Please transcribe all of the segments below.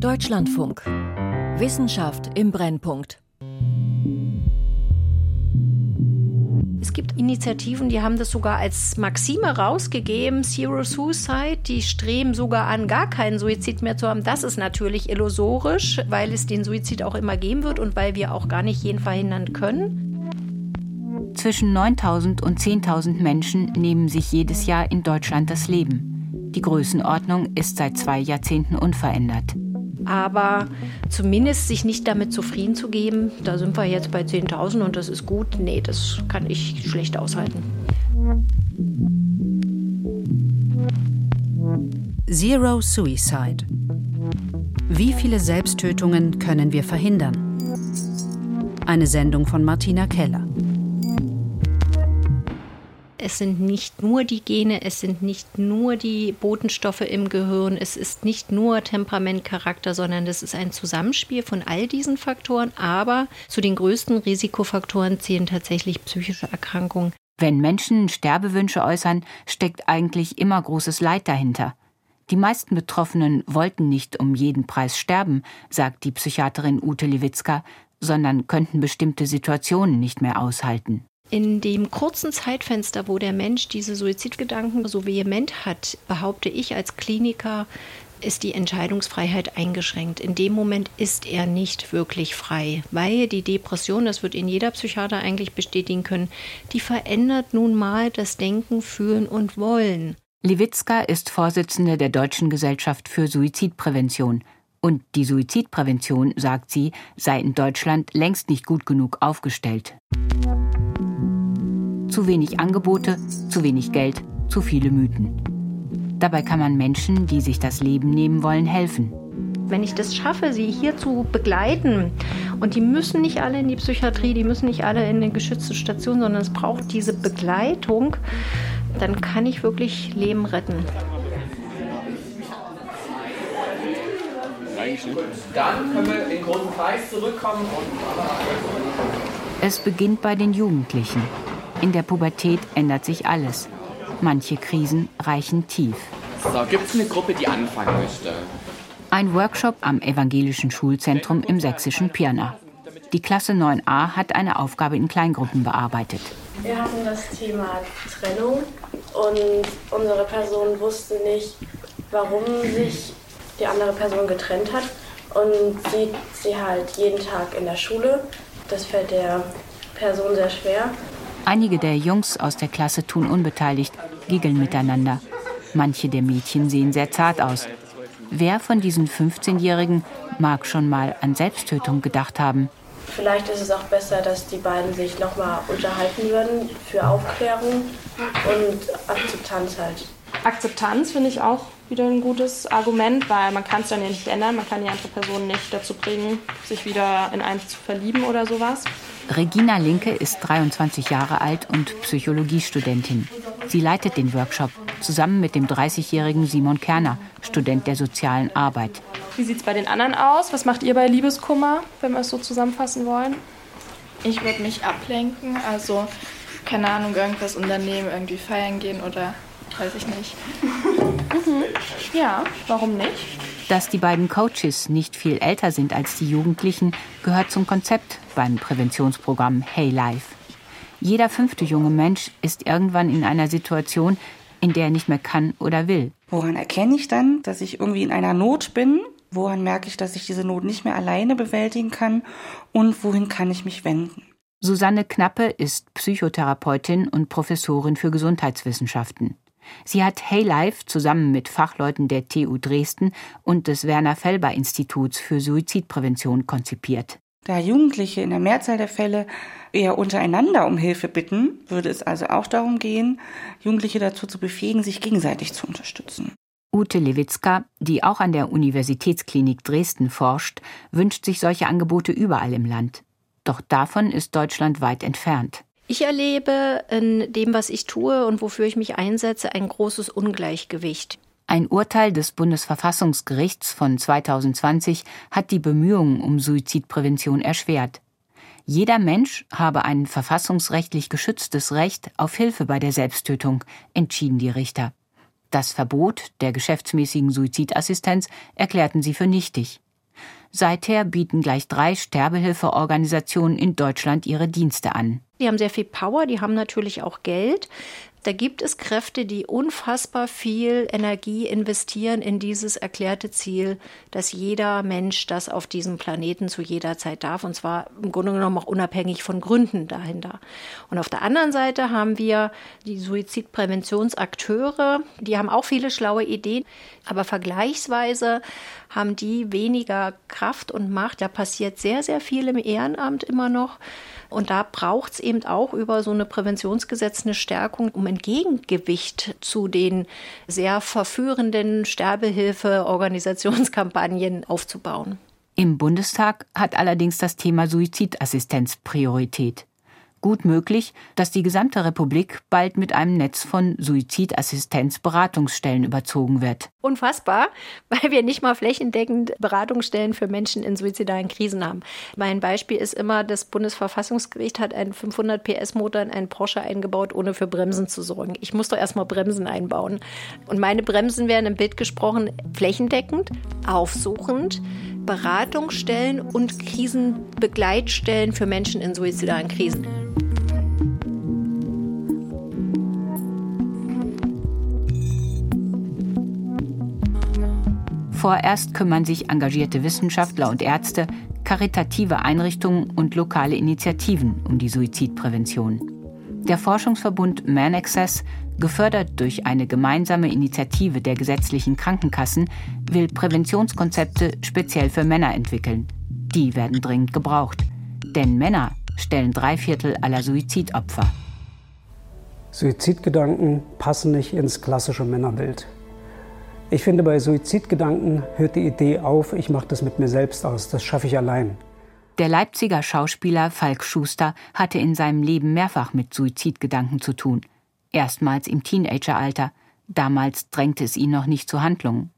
Deutschlandfunk. Wissenschaft im Brennpunkt. Es gibt Initiativen, die haben das sogar als Maxime rausgegeben, Zero Suicide, die streben sogar an, gar keinen Suizid mehr zu haben. Das ist natürlich illusorisch, weil es den Suizid auch immer geben wird und weil wir auch gar nicht jeden verhindern können. Zwischen 9000 und 10.000 Menschen nehmen sich jedes Jahr in Deutschland das Leben. Die Größenordnung ist seit zwei Jahrzehnten unverändert aber zumindest sich nicht damit zufrieden zu geben, da sind wir jetzt bei 10.000 und das ist gut, nee, das kann ich schlecht aushalten. Zero Suicide. Wie viele Selbsttötungen können wir verhindern? Eine Sendung von Martina Keller es sind nicht nur die Gene, es sind nicht nur die Botenstoffe im Gehirn, es ist nicht nur Temperament, Charakter, sondern es ist ein Zusammenspiel von all diesen Faktoren. Aber zu den größten Risikofaktoren zählen tatsächlich psychische Erkrankungen. Wenn Menschen Sterbewünsche äußern, steckt eigentlich immer großes Leid dahinter. Die meisten Betroffenen wollten nicht um jeden Preis sterben, sagt die Psychiaterin Ute Lewitzka, sondern könnten bestimmte Situationen nicht mehr aushalten. In dem kurzen Zeitfenster, wo der Mensch diese Suizidgedanken so vehement hat, behaupte ich als Kliniker, ist die Entscheidungsfreiheit eingeschränkt. In dem Moment ist er nicht wirklich frei, weil die Depression, das wird Ihnen jeder Psychiater eigentlich bestätigen können, die verändert nun mal das Denken, Fühlen und Wollen. Lewitzka ist Vorsitzende der Deutschen Gesellschaft für Suizidprävention. Und die Suizidprävention, sagt sie, sei in Deutschland längst nicht gut genug aufgestellt. Zu wenig Angebote, zu wenig Geld, zu viele Mythen. Dabei kann man Menschen, die sich das Leben nehmen wollen, helfen. Wenn ich das schaffe, sie hier zu begleiten, und die müssen nicht alle in die Psychiatrie, die müssen nicht alle in eine geschützte Station, sondern es braucht diese Begleitung, dann kann ich wirklich Leben retten. Dann können wir in den großen Kreis zurückkommen. Es beginnt bei den Jugendlichen. In der Pubertät ändert sich alles. Manche Krisen reichen tief. So, gibt es eine Gruppe, die anfangen möchte? Ein Workshop am Evangelischen Schulzentrum im sächsischen Pirna. Die Klasse 9a hat eine Aufgabe in Kleingruppen bearbeitet. Wir hatten das Thema Trennung und unsere Person wusste nicht, warum sich die andere Person getrennt hat und sieht sie halt jeden Tag in der Schule. Das fällt der Person sehr schwer Einige der Jungs aus der Klasse tun unbeteiligt, giggeln miteinander. Manche der Mädchen sehen sehr zart aus. Wer von diesen 15-Jährigen mag schon mal an Selbsttötung gedacht haben? Vielleicht ist es auch besser, dass die beiden sich nochmal unterhalten würden für Aufklärung und Akzeptanz halt. Akzeptanz finde ich auch wieder ein gutes Argument, weil man kann es dann ja nicht ändern. Man kann die andere Person nicht dazu bringen, sich wieder in eins zu verlieben oder sowas. Regina Linke ist 23 Jahre alt und Psychologiestudentin. Sie leitet den Workshop zusammen mit dem 30-jährigen Simon Kerner, Student der sozialen Arbeit. Wie sieht es bei den anderen aus? Was macht ihr bei Liebeskummer, wenn wir es so zusammenfassen wollen? Ich würde mich ablenken, also keine Ahnung, irgendwas unternehmen, irgendwie feiern gehen oder weiß ich nicht. Mhm. Ja, warum nicht? Dass die beiden Coaches nicht viel älter sind als die Jugendlichen, gehört zum Konzept beim Präventionsprogramm Hey Life. Jeder fünfte junge Mensch ist irgendwann in einer Situation, in der er nicht mehr kann oder will. Woran erkenne ich dann, dass ich irgendwie in einer Not bin? Woran merke ich, dass ich diese Not nicht mehr alleine bewältigen kann? Und wohin kann ich mich wenden? Susanne Knappe ist Psychotherapeutin und Professorin für Gesundheitswissenschaften. Sie hat Hey Life zusammen mit Fachleuten der TU Dresden und des Werner Felber Instituts für Suizidprävention konzipiert. Da Jugendliche in der Mehrzahl der Fälle eher untereinander um Hilfe bitten, würde es also auch darum gehen, Jugendliche dazu zu befähigen, sich gegenseitig zu unterstützen. Ute Lewitzka, die auch an der Universitätsklinik Dresden forscht, wünscht sich solche Angebote überall im Land. Doch davon ist Deutschland weit entfernt. Ich erlebe in dem, was ich tue und wofür ich mich einsetze, ein großes Ungleichgewicht. Ein Urteil des Bundesverfassungsgerichts von 2020 hat die Bemühungen um Suizidprävention erschwert. Jeder Mensch habe ein verfassungsrechtlich geschütztes Recht auf Hilfe bei der Selbsttötung, entschieden die Richter. Das Verbot der geschäftsmäßigen Suizidassistenz erklärten sie für nichtig. Seither bieten gleich drei Sterbehilfeorganisationen in Deutschland ihre Dienste an. Die haben sehr viel Power, die haben natürlich auch Geld. Da gibt es Kräfte, die unfassbar viel Energie investieren in dieses erklärte Ziel, dass jeder Mensch das auf diesem Planeten zu jeder Zeit darf. Und zwar im Grunde genommen auch unabhängig von Gründen dahinter. Und auf der anderen Seite haben wir die Suizidpräventionsakteure, die haben auch viele schlaue Ideen, aber vergleichsweise haben die weniger Kraft und Macht. Da passiert sehr, sehr viel im Ehrenamt immer noch. Und da braucht es eben auch über so eine Präventionsgesetz eine Stärkung, um ein Gegengewicht zu den sehr verführenden Sterbehilfe-Organisationskampagnen aufzubauen. Im Bundestag hat allerdings das Thema Suizidassistenz Priorität gut möglich, dass die gesamte Republik bald mit einem Netz von Suizidassistenzberatungsstellen überzogen wird. Unfassbar, weil wir nicht mal flächendeckend Beratungsstellen für Menschen in suizidalen Krisen haben. Mein Beispiel ist immer, das Bundesverfassungsgericht hat einen 500 PS Motor in einen Porsche eingebaut, ohne für Bremsen zu sorgen. Ich muss doch erstmal Bremsen einbauen. Und meine Bremsen werden im Bild gesprochen flächendeckend, aufsuchend, Beratungsstellen und Krisenbegleitstellen für Menschen in suizidalen Krisen. Vorerst kümmern sich engagierte Wissenschaftler und Ärzte, karitative Einrichtungen und lokale Initiativen um die Suizidprävention. Der Forschungsverbund Man Access, gefördert durch eine gemeinsame Initiative der gesetzlichen Krankenkassen, will Präventionskonzepte speziell für Männer entwickeln. Die werden dringend gebraucht. Denn Männer stellen drei Viertel aller Suizidopfer. Suizidgedanken passen nicht ins klassische Männerbild. Ich finde, bei Suizidgedanken hört die Idee auf, ich mache das mit mir selbst aus, das schaffe ich allein. Der Leipziger Schauspieler Falk Schuster hatte in seinem Leben mehrfach mit Suizidgedanken zu tun. Erstmals im Teenageralter. Damals drängte es ihn noch nicht zu Handlungen.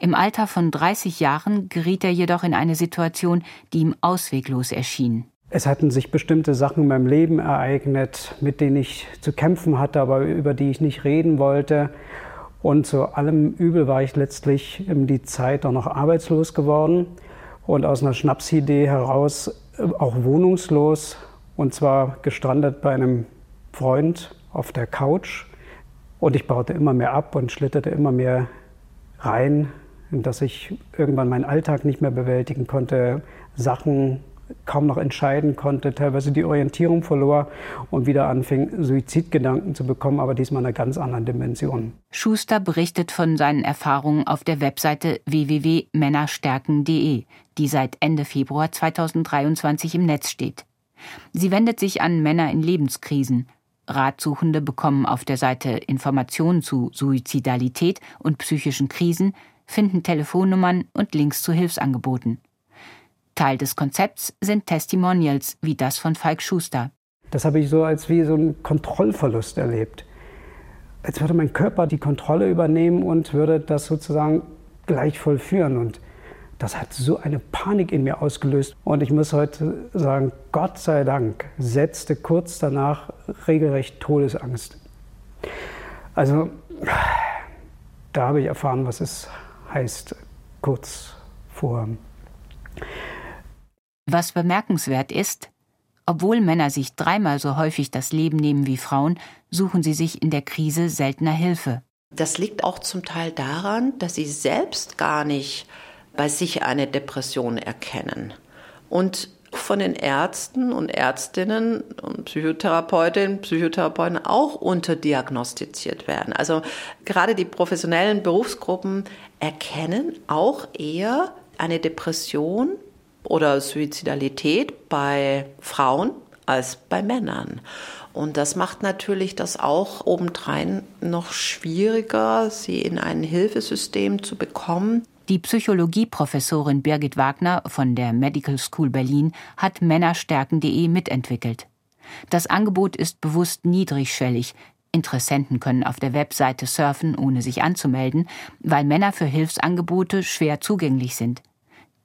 Im Alter von 30 Jahren geriet er jedoch in eine Situation, die ihm ausweglos erschien. Es hatten sich bestimmte Sachen in meinem Leben ereignet, mit denen ich zu kämpfen hatte, aber über die ich nicht reden wollte. Und zu allem Übel war ich letztlich in die Zeit auch noch arbeitslos geworden und aus einer Schnapsidee heraus äh, auch wohnungslos und zwar gestrandet bei einem Freund auf der Couch. Und ich baute immer mehr ab und schlitterte immer mehr rein, in dass ich irgendwann meinen Alltag nicht mehr bewältigen konnte, Sachen kaum noch entscheiden konnte, teilweise die Orientierung verlor und wieder anfing, Suizidgedanken zu bekommen, aber diesmal in einer ganz anderen Dimension. Schuster berichtet von seinen Erfahrungen auf der Webseite www.männerstärken.de, die seit Ende Februar 2023 im Netz steht. Sie wendet sich an Männer in Lebenskrisen. Ratsuchende bekommen auf der Seite Informationen zu Suizidalität und psychischen Krisen, finden Telefonnummern und Links zu Hilfsangeboten. Teil des Konzepts sind Testimonials wie das von Falk Schuster. Das habe ich so als wie so einen Kontrollverlust erlebt. Als würde mein Körper die Kontrolle übernehmen und würde das sozusagen gleich vollführen. Und das hat so eine Panik in mir ausgelöst. Und ich muss heute sagen, Gott sei Dank setzte kurz danach regelrecht Todesangst. Also da habe ich erfahren, was es heißt, kurz vor was bemerkenswert ist, obwohl Männer sich dreimal so häufig das Leben nehmen wie Frauen, suchen sie sich in der Krise seltener Hilfe. Das liegt auch zum Teil daran, dass sie selbst gar nicht bei sich eine Depression erkennen. Und von den Ärzten und Ärztinnen und Psychotherapeutinnen, Psychotherapeuten auch unterdiagnostiziert werden. Also gerade die professionellen Berufsgruppen erkennen auch eher eine Depression oder Suizidalität bei Frauen als bei Männern. Und das macht natürlich das auch obendrein noch schwieriger, sie in ein Hilfesystem zu bekommen. Die Psychologieprofessorin Birgit Wagner von der Medical School Berlin hat Männerstärken.de mitentwickelt. Das Angebot ist bewusst niedrigschwellig. Interessenten können auf der Webseite surfen, ohne sich anzumelden, weil Männer für Hilfsangebote schwer zugänglich sind.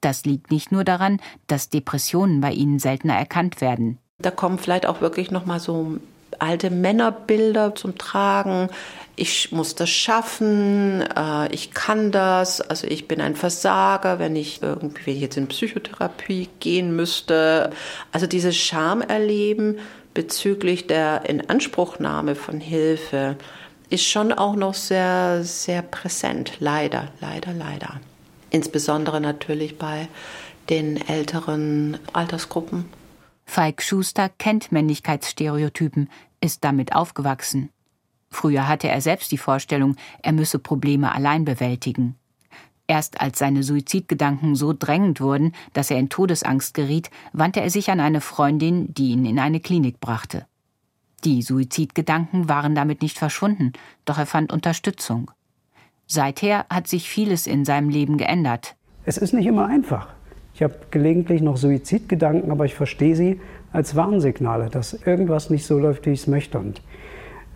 Das liegt nicht nur daran, dass Depressionen bei ihnen seltener erkannt werden. Da kommen vielleicht auch wirklich noch mal so alte Männerbilder zum Tragen. Ich muss das schaffen, äh, ich kann das, also ich bin ein Versager, wenn ich irgendwie jetzt in Psychotherapie gehen müsste. Also dieses Scham erleben bezüglich der Inanspruchnahme von Hilfe ist schon auch noch sehr, sehr präsent. Leider, leider, leider. Insbesondere natürlich bei den älteren Altersgruppen. Falk Schuster kennt Männlichkeitsstereotypen, ist damit aufgewachsen. Früher hatte er selbst die Vorstellung, er müsse Probleme allein bewältigen. Erst als seine Suizidgedanken so drängend wurden, dass er in Todesangst geriet, wandte er sich an eine Freundin, die ihn in eine Klinik brachte. Die Suizidgedanken waren damit nicht verschwunden, doch er fand Unterstützung. Seither hat sich vieles in seinem Leben geändert. Es ist nicht immer einfach. Ich habe gelegentlich noch Suizidgedanken, aber ich verstehe sie als Warnsignale, dass irgendwas nicht so läuft, wie ich es möchte. Und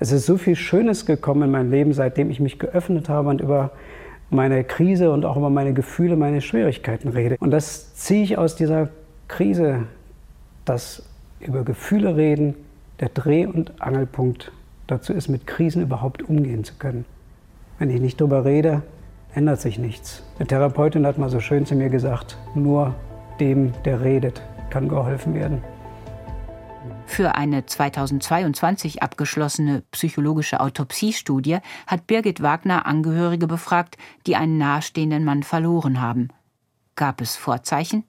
es ist so viel Schönes gekommen in mein Leben, seitdem ich mich geöffnet habe und über meine Krise und auch über meine Gefühle, meine Schwierigkeiten rede. Und das ziehe ich aus dieser Krise, dass über Gefühle reden der Dreh- und Angelpunkt dazu ist, mit Krisen überhaupt umgehen zu können. Wenn ich nicht darüber rede, ändert sich nichts. Eine Therapeutin hat mal so schön zu mir gesagt, nur dem, der redet, kann geholfen werden. Für eine 2022 abgeschlossene psychologische Autopsiestudie hat Birgit Wagner Angehörige befragt, die einen nahestehenden Mann verloren haben. Gab es Vorzeichen?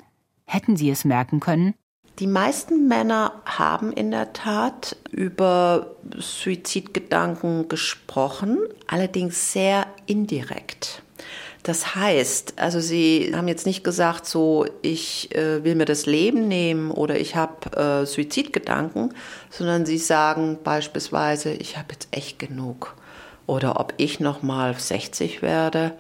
Hätten sie es merken können? Die meisten Männer haben in der Tat über Suizidgedanken gesprochen, allerdings sehr indirekt. Das heißt, also sie haben jetzt nicht gesagt, so ich äh, will mir das Leben nehmen oder ich habe äh, Suizidgedanken, sondern sie sagen beispielsweise, ich habe jetzt echt genug oder ob ich noch mal 60 werde.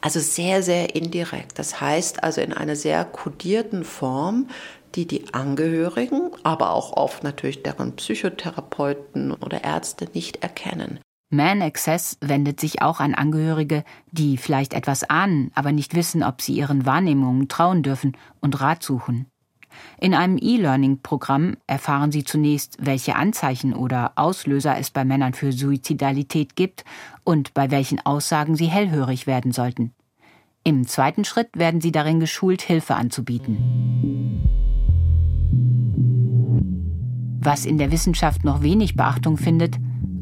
Also sehr sehr indirekt. Das heißt also in einer sehr kodierten Form, die die Angehörigen, aber auch oft natürlich deren Psychotherapeuten oder Ärzte nicht erkennen. Man Access wendet sich auch an Angehörige, die vielleicht etwas ahnen, aber nicht wissen, ob sie ihren Wahrnehmungen trauen dürfen und Rat suchen. In einem E-Learning-Programm erfahren sie zunächst, welche Anzeichen oder Auslöser es bei Männern für Suizidalität gibt und bei welchen Aussagen sie hellhörig werden sollten. Im zweiten Schritt werden sie darin geschult, Hilfe anzubieten. Was in der Wissenschaft noch wenig Beachtung findet,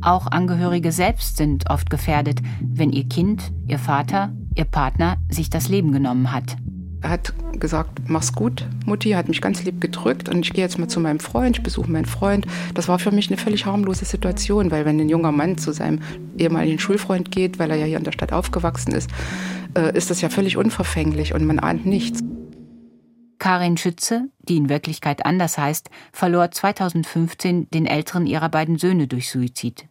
auch Angehörige selbst sind oft gefährdet, wenn ihr Kind, ihr Vater, ihr Partner sich das Leben genommen hat. Er hat gesagt, mach's gut, Mutti, hat mich ganz lieb gedrückt und ich gehe jetzt mal zu meinem Freund, ich besuche meinen Freund. Das war für mich eine völlig harmlose Situation, weil wenn ein junger Mann zu seinem ehemaligen Schulfreund geht, weil er ja hier in der Stadt aufgewachsen ist, äh, ist das ja völlig unverfänglich und man ahnt nichts. Karin Schütze, die in Wirklichkeit anders heißt, verlor 2015 den älteren ihrer beiden Söhne durch Suizid.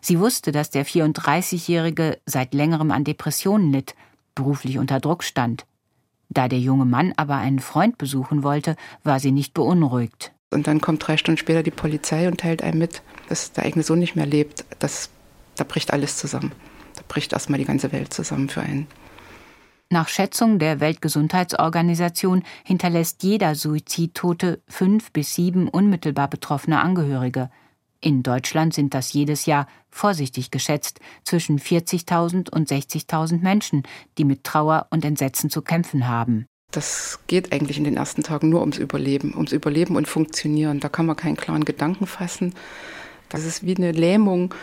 Sie wusste, dass der 34-Jährige seit längerem an Depressionen litt, beruflich unter Druck stand. Da der junge Mann aber einen Freund besuchen wollte, war sie nicht beunruhigt. Und dann kommt drei Stunden später die Polizei und teilt einem mit, dass der eigene Sohn nicht mehr lebt. Das, da bricht alles zusammen. Da bricht erstmal die ganze Welt zusammen für einen. Nach Schätzung der Weltgesundheitsorganisation hinterlässt jeder Suizidtote fünf bis sieben unmittelbar betroffene Angehörige. In Deutschland sind das jedes Jahr, vorsichtig geschätzt, zwischen 40.000 und 60.000 Menschen, die mit Trauer und Entsetzen zu kämpfen haben. Das geht eigentlich in den ersten Tagen nur ums Überleben, ums Überleben und Funktionieren. Da kann man keinen klaren Gedanken fassen. Das ist wie eine Lähmung,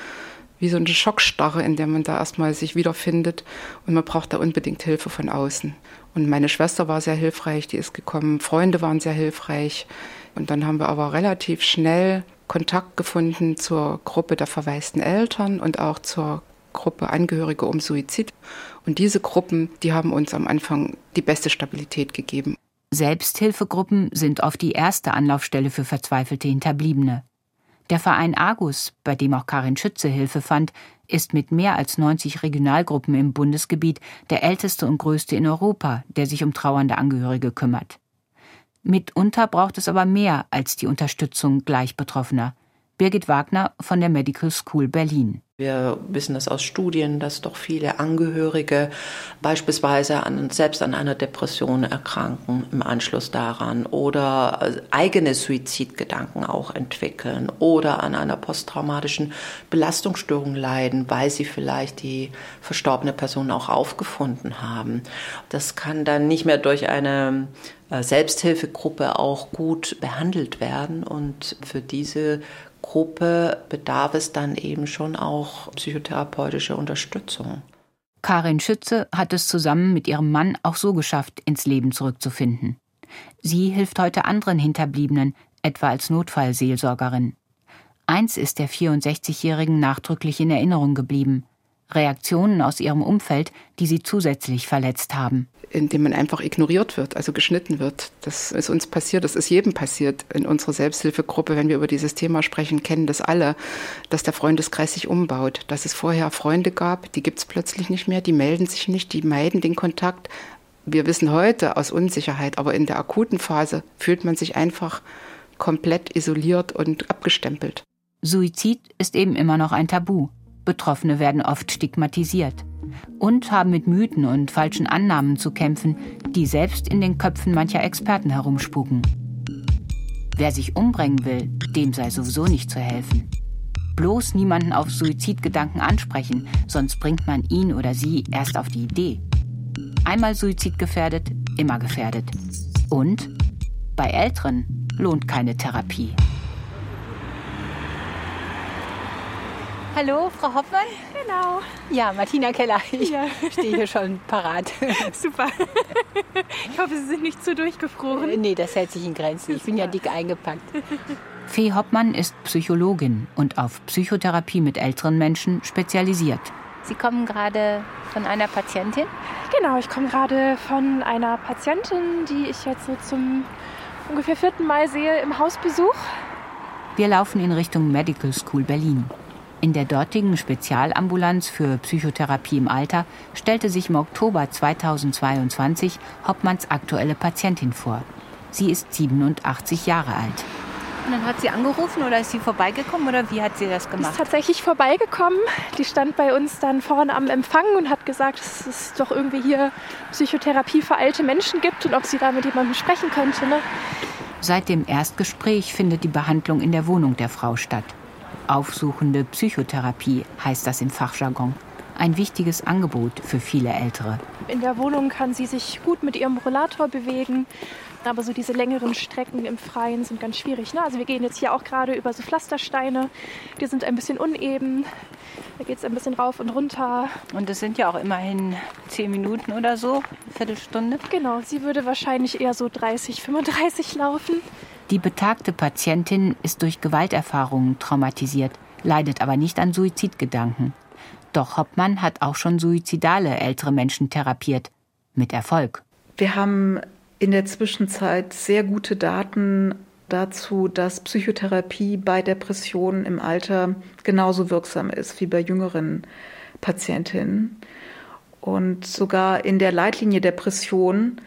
wie so eine Schockstarre, in der man da erstmal sich wiederfindet. Und man braucht da unbedingt Hilfe von außen. Und meine Schwester war sehr hilfreich, die ist gekommen. Freunde waren sehr hilfreich. Und dann haben wir aber relativ schnell Kontakt gefunden zur Gruppe der verwaisten Eltern und auch zur Gruppe Angehörige um Suizid. Und diese Gruppen, die haben uns am Anfang die beste Stabilität gegeben. Selbsthilfegruppen sind oft die erste Anlaufstelle für verzweifelte Hinterbliebene. Der Verein Argus, bei dem auch Karin Schütze Hilfe fand, ist mit mehr als 90 Regionalgruppen im Bundesgebiet der älteste und größte in Europa, der sich um trauernde Angehörige kümmert. Mitunter braucht es aber mehr als die Unterstützung gleich Betroffener. Birgit Wagner von der Medical School Berlin. Wir wissen es aus Studien, dass doch viele Angehörige beispielsweise an, selbst an einer Depression erkranken im Anschluss daran oder äh, eigene Suizidgedanken auch entwickeln oder an einer posttraumatischen Belastungsstörung leiden, weil sie vielleicht die verstorbene Person auch aufgefunden haben. Das kann dann nicht mehr durch eine äh, Selbsthilfegruppe auch gut behandelt werden und für diese Gruppe bedarf es dann eben schon auch psychotherapeutische Unterstützung. Karin Schütze hat es zusammen mit ihrem Mann auch so geschafft, ins Leben zurückzufinden. Sie hilft heute anderen Hinterbliebenen, etwa als Notfallseelsorgerin. Eins ist der 64-Jährigen nachdrücklich in Erinnerung geblieben. Reaktionen aus ihrem Umfeld, die sie zusätzlich verletzt haben. Indem man einfach ignoriert wird, also geschnitten wird. Das ist uns passiert, das ist jedem passiert in unserer Selbsthilfegruppe, wenn wir über dieses Thema sprechen, kennen das alle, dass der Freundeskreis sich umbaut, dass es vorher Freunde gab, die gibt es plötzlich nicht mehr, die melden sich nicht, die meiden den Kontakt. Wir wissen heute aus Unsicherheit, aber in der akuten Phase fühlt man sich einfach komplett isoliert und abgestempelt. Suizid ist eben immer noch ein Tabu. Betroffene werden oft stigmatisiert und haben mit Mythen und falschen Annahmen zu kämpfen, die selbst in den Köpfen mancher Experten herumspuken. Wer sich umbringen will, dem sei sowieso nicht zu helfen. Bloß niemanden auf Suizidgedanken ansprechen, sonst bringt man ihn oder sie erst auf die Idee. Einmal suizidgefährdet, immer gefährdet. Und bei Älteren lohnt keine Therapie. Hallo, Frau Hoffmann? Genau. Ja, Martina Keller. Ich Ja. stehe hier schon parat. Super. Ich hoffe, Sie sind nicht zu durchgefroren. Nee, das hält sich in Grenzen. Ich bin ja dick eingepackt. Fee Hoppmann ist Psychologin und auf Psychotherapie mit älteren Menschen spezialisiert. Sie kommen gerade von einer Patientin? Genau, ich komme gerade von einer Patientin, die ich jetzt so zum ungefähr vierten Mal sehe im Hausbesuch. Wir laufen in Richtung Medical School Berlin. In der dortigen Spezialambulanz für Psychotherapie im Alter stellte sich im Oktober 2022 Hoppmanns aktuelle Patientin vor. Sie ist 87 Jahre alt. Und dann hat sie angerufen oder ist sie vorbeigekommen oder wie hat sie das Die ist gemacht? tatsächlich vorbeigekommen. Die stand bei uns dann vorne am Empfang und hat gesagt, dass es doch irgendwie hier Psychotherapie für alte Menschen gibt und ob sie da mit jemandem sprechen könnte. Ne? Seit dem Erstgespräch findet die Behandlung in der Wohnung der Frau statt. Aufsuchende Psychotherapie heißt das im Fachjargon. Ein wichtiges Angebot für viele Ältere. In der Wohnung kann sie sich gut mit ihrem Rollator bewegen. Aber so diese längeren Strecken im Freien sind ganz schwierig. Ne? Also wir gehen jetzt hier auch gerade über so Pflastersteine. Die sind ein bisschen uneben. Da geht es ein bisschen rauf und runter. Und es sind ja auch immerhin zehn Minuten oder so, eine Viertelstunde. Genau, sie würde wahrscheinlich eher so 30, 35 laufen. Die betagte Patientin ist durch Gewalterfahrungen traumatisiert, leidet aber nicht an Suizidgedanken. Doch Hoppmann hat auch schon suizidale ältere Menschen therapiert. Mit Erfolg. Wir haben in der Zwischenzeit sehr gute Daten dazu, dass Psychotherapie bei Depressionen im Alter genauso wirksam ist wie bei jüngeren Patientinnen. Und sogar in der Leitlinie Depression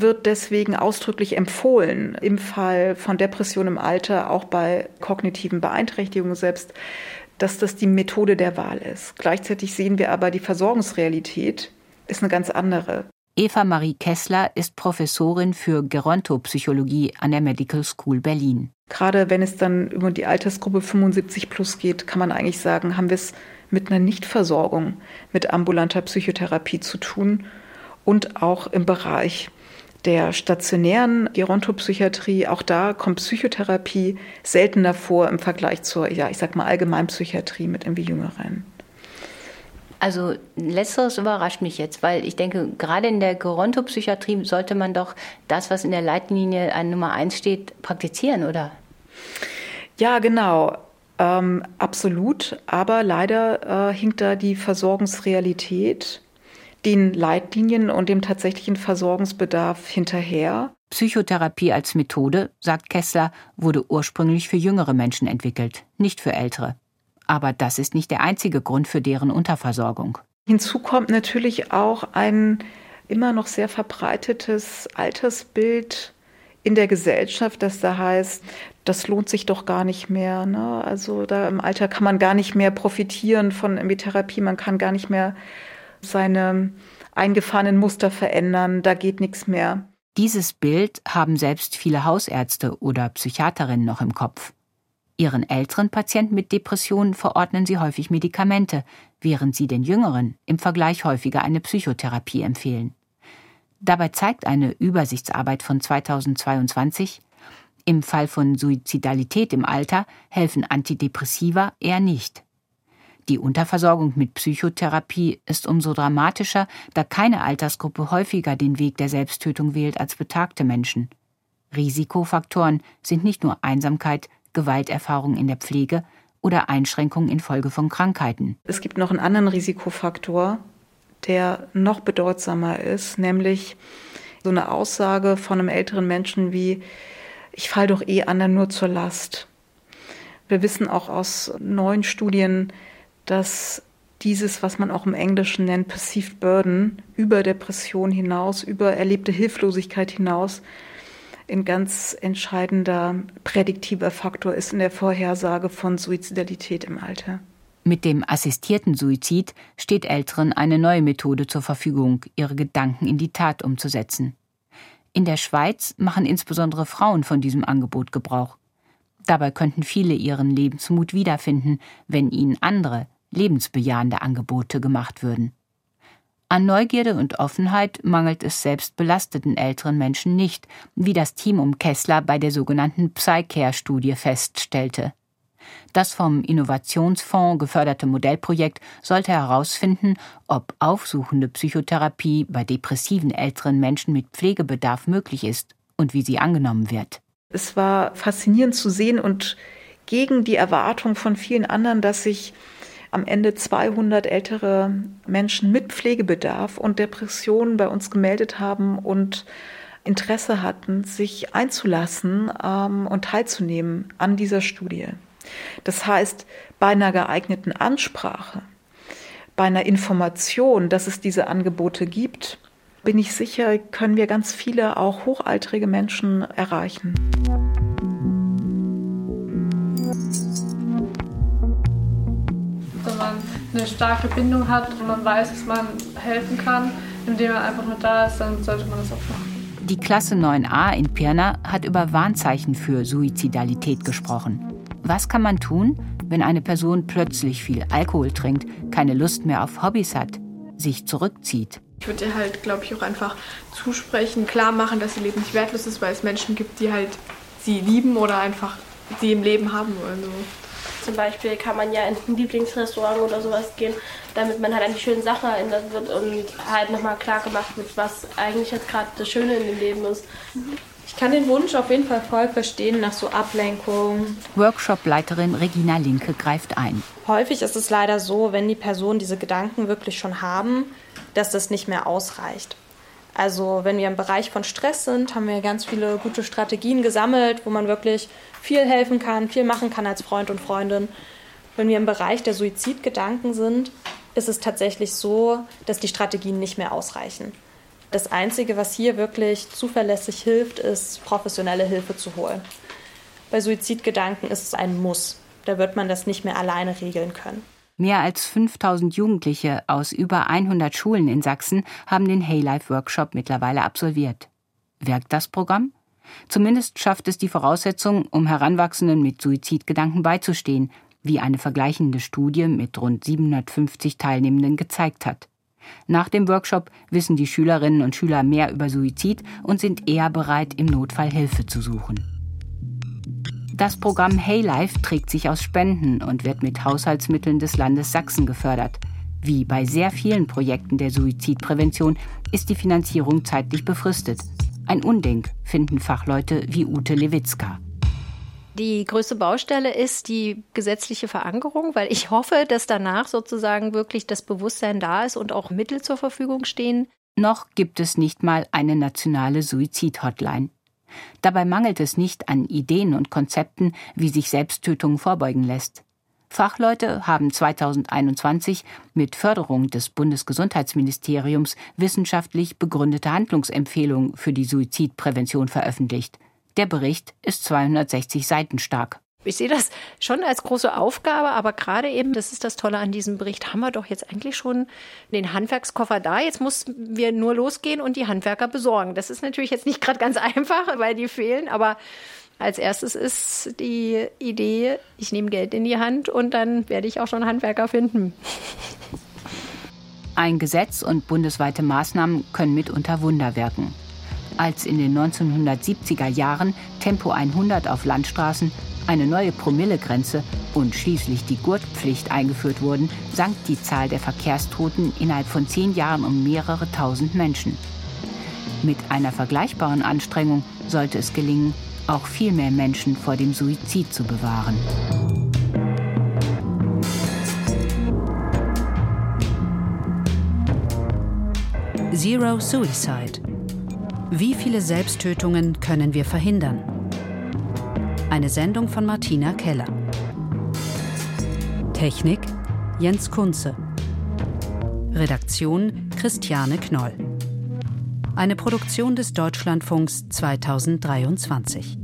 wird deswegen ausdrücklich empfohlen, im Fall von Depression im Alter, auch bei kognitiven Beeinträchtigungen selbst, dass das die Methode der Wahl ist. Gleichzeitig sehen wir aber, die Versorgungsrealität ist eine ganz andere. Eva Marie Kessler ist Professorin für Gerontopsychologie an der Medical School Berlin. Gerade wenn es dann über die Altersgruppe 75 plus geht, kann man eigentlich sagen, haben wir es mit einer Nichtversorgung mit ambulanter Psychotherapie zu tun und auch im Bereich der stationären Gerontopsychiatrie, auch da kommt Psychotherapie seltener vor im Vergleich zur, ja, ich sag mal, Allgemeinpsychiatrie mit irgendwie Jüngeren. Also letzteres überrascht mich jetzt, weil ich denke, gerade in der Gerontopsychiatrie sollte man doch das, was in der Leitlinie an Nummer 1 steht, praktizieren, oder? Ja, genau. Ähm, absolut. Aber leider äh, hinkt da die Versorgungsrealität den Leitlinien und dem tatsächlichen Versorgungsbedarf hinterher. Psychotherapie als Methode, sagt Kessler, wurde ursprünglich für jüngere Menschen entwickelt, nicht für ältere. Aber das ist nicht der einzige Grund für deren Unterversorgung. Hinzu kommt natürlich auch ein immer noch sehr verbreitetes Altersbild in der Gesellschaft, das da heißt, das lohnt sich doch gar nicht mehr. Ne? Also da im Alter kann man gar nicht mehr profitieren von Therapie, man kann gar nicht mehr seine eingefahrenen Muster verändern, da geht nichts mehr. Dieses Bild haben selbst viele Hausärzte oder Psychiaterinnen noch im Kopf. Ihren älteren Patienten mit Depressionen verordnen sie häufig Medikamente, während sie den jüngeren im Vergleich häufiger eine Psychotherapie empfehlen. Dabei zeigt eine Übersichtsarbeit von 2022, im Fall von Suizidalität im Alter helfen Antidepressiva eher nicht. Die Unterversorgung mit Psychotherapie ist umso dramatischer, da keine Altersgruppe häufiger den Weg der Selbsttötung wählt als betagte Menschen. Risikofaktoren sind nicht nur Einsamkeit, Gewalterfahrung in der Pflege oder Einschränkungen infolge von Krankheiten. Es gibt noch einen anderen Risikofaktor, der noch bedeutsamer ist, nämlich so eine Aussage von einem älteren Menschen wie ich falle doch eh anderen nur zur Last. Wir wissen auch aus neuen Studien, dass dieses, was man auch im Englischen nennt, Perceived Burden, über Depression hinaus, über erlebte Hilflosigkeit hinaus, ein ganz entscheidender prädiktiver Faktor ist in der Vorhersage von Suizidalität im Alter. Mit dem assistierten Suizid steht Älteren eine neue Methode zur Verfügung, ihre Gedanken in die Tat umzusetzen. In der Schweiz machen insbesondere Frauen von diesem Angebot Gebrauch. Dabei könnten viele ihren Lebensmut wiederfinden, wenn ihnen andere, lebensbejahende Angebote gemacht würden. An Neugierde und Offenheit mangelt es selbst belasteten älteren Menschen nicht, wie das Team um Kessler bei der sogenannten Psycare-Studie feststellte. Das vom Innovationsfonds geförderte Modellprojekt sollte herausfinden, ob aufsuchende Psychotherapie bei depressiven älteren Menschen mit Pflegebedarf möglich ist und wie sie angenommen wird. Es war faszinierend zu sehen und gegen die Erwartung von vielen anderen, dass sich am Ende 200 ältere Menschen mit Pflegebedarf und Depressionen bei uns gemeldet haben und Interesse hatten, sich einzulassen ähm, und teilzunehmen an dieser Studie. Das heißt, bei einer geeigneten Ansprache, bei einer Information, dass es diese Angebote gibt, bin ich sicher, können wir ganz viele auch hochaltrige Menschen erreichen. Eine starke Bindung hat und man weiß, dass man helfen kann, indem man einfach nur da ist, dann sollte man das auch machen. Die Klasse 9a in Pirna hat über Warnzeichen für Suizidalität gesprochen. Was kann man tun, wenn eine Person plötzlich viel Alkohol trinkt, keine Lust mehr auf Hobbys hat, sich zurückzieht? Ich würde ihr halt, glaube ich, auch einfach zusprechen, klar machen, dass ihr Leben nicht wertlos ist, weil es Menschen gibt, die halt sie lieben oder einfach sie im Leben haben wollen. So. Zum Beispiel kann man ja in ein Lieblingsrestaurant oder sowas gehen, damit man halt an die schönen Sachen erinnert wird und halt nochmal klar gemacht wird, was eigentlich jetzt gerade das Schöne in dem Leben ist. Ich kann den Wunsch auf jeden Fall voll verstehen nach so Ablenkung. Workshop-Leiterin Regina Linke greift ein. Häufig ist es leider so, wenn die Personen diese Gedanken wirklich schon haben, dass das nicht mehr ausreicht. Also wenn wir im Bereich von Stress sind, haben wir ganz viele gute Strategien gesammelt, wo man wirklich viel helfen kann, viel machen kann als Freund und Freundin. Wenn wir im Bereich der Suizidgedanken sind, ist es tatsächlich so, dass die Strategien nicht mehr ausreichen. Das Einzige, was hier wirklich zuverlässig hilft, ist, professionelle Hilfe zu holen. Bei Suizidgedanken ist es ein Muss. Da wird man das nicht mehr alleine regeln können. Mehr als 5000 Jugendliche aus über 100 Schulen in Sachsen haben den Haylife Workshop mittlerweile absolviert. Wirkt das Programm? Zumindest schafft es die Voraussetzung, um Heranwachsenden mit Suizidgedanken beizustehen, wie eine vergleichende Studie mit rund 750 Teilnehmenden gezeigt hat. Nach dem Workshop wissen die Schülerinnen und Schüler mehr über Suizid und sind eher bereit, im Notfall Hilfe zu suchen. Das Programm Hey Life trägt sich aus Spenden und wird mit Haushaltsmitteln des Landes Sachsen gefördert. Wie bei sehr vielen Projekten der Suizidprävention ist die Finanzierung zeitlich befristet. Ein Unding, finden Fachleute wie Ute Lewitzka. Die größte Baustelle ist die gesetzliche Verankerung, weil ich hoffe, dass danach sozusagen wirklich das Bewusstsein da ist und auch Mittel zur Verfügung stehen. Noch gibt es nicht mal eine nationale Suizid-Hotline. Dabei mangelt es nicht an Ideen und Konzepten, wie sich Selbsttötung vorbeugen lässt. Fachleute haben 2021 mit Förderung des Bundesgesundheitsministeriums wissenschaftlich begründete Handlungsempfehlungen für die Suizidprävention veröffentlicht. Der Bericht ist 260 Seiten stark. Ich sehe das schon als große Aufgabe, aber gerade eben, das ist das Tolle an diesem Bericht, haben wir doch jetzt eigentlich schon den Handwerkskoffer da. Jetzt mussten wir nur losgehen und die Handwerker besorgen. Das ist natürlich jetzt nicht gerade ganz einfach, weil die fehlen, aber als erstes ist die Idee, ich nehme Geld in die Hand und dann werde ich auch schon Handwerker finden. Ein Gesetz und bundesweite Maßnahmen können mitunter Wunder wirken. Als in den 1970er Jahren Tempo 100 auf Landstraßen eine neue Promillegrenze und schließlich die Gurtpflicht eingeführt wurden, sank die Zahl der Verkehrstoten innerhalb von zehn Jahren um mehrere tausend Menschen. Mit einer vergleichbaren Anstrengung sollte es gelingen, auch viel mehr Menschen vor dem Suizid zu bewahren. Zero Suicide. Wie viele Selbsttötungen können wir verhindern? Eine Sendung von Martina Keller. Technik Jens Kunze. Redaktion Christiane Knoll. Eine Produktion des Deutschlandfunks 2023.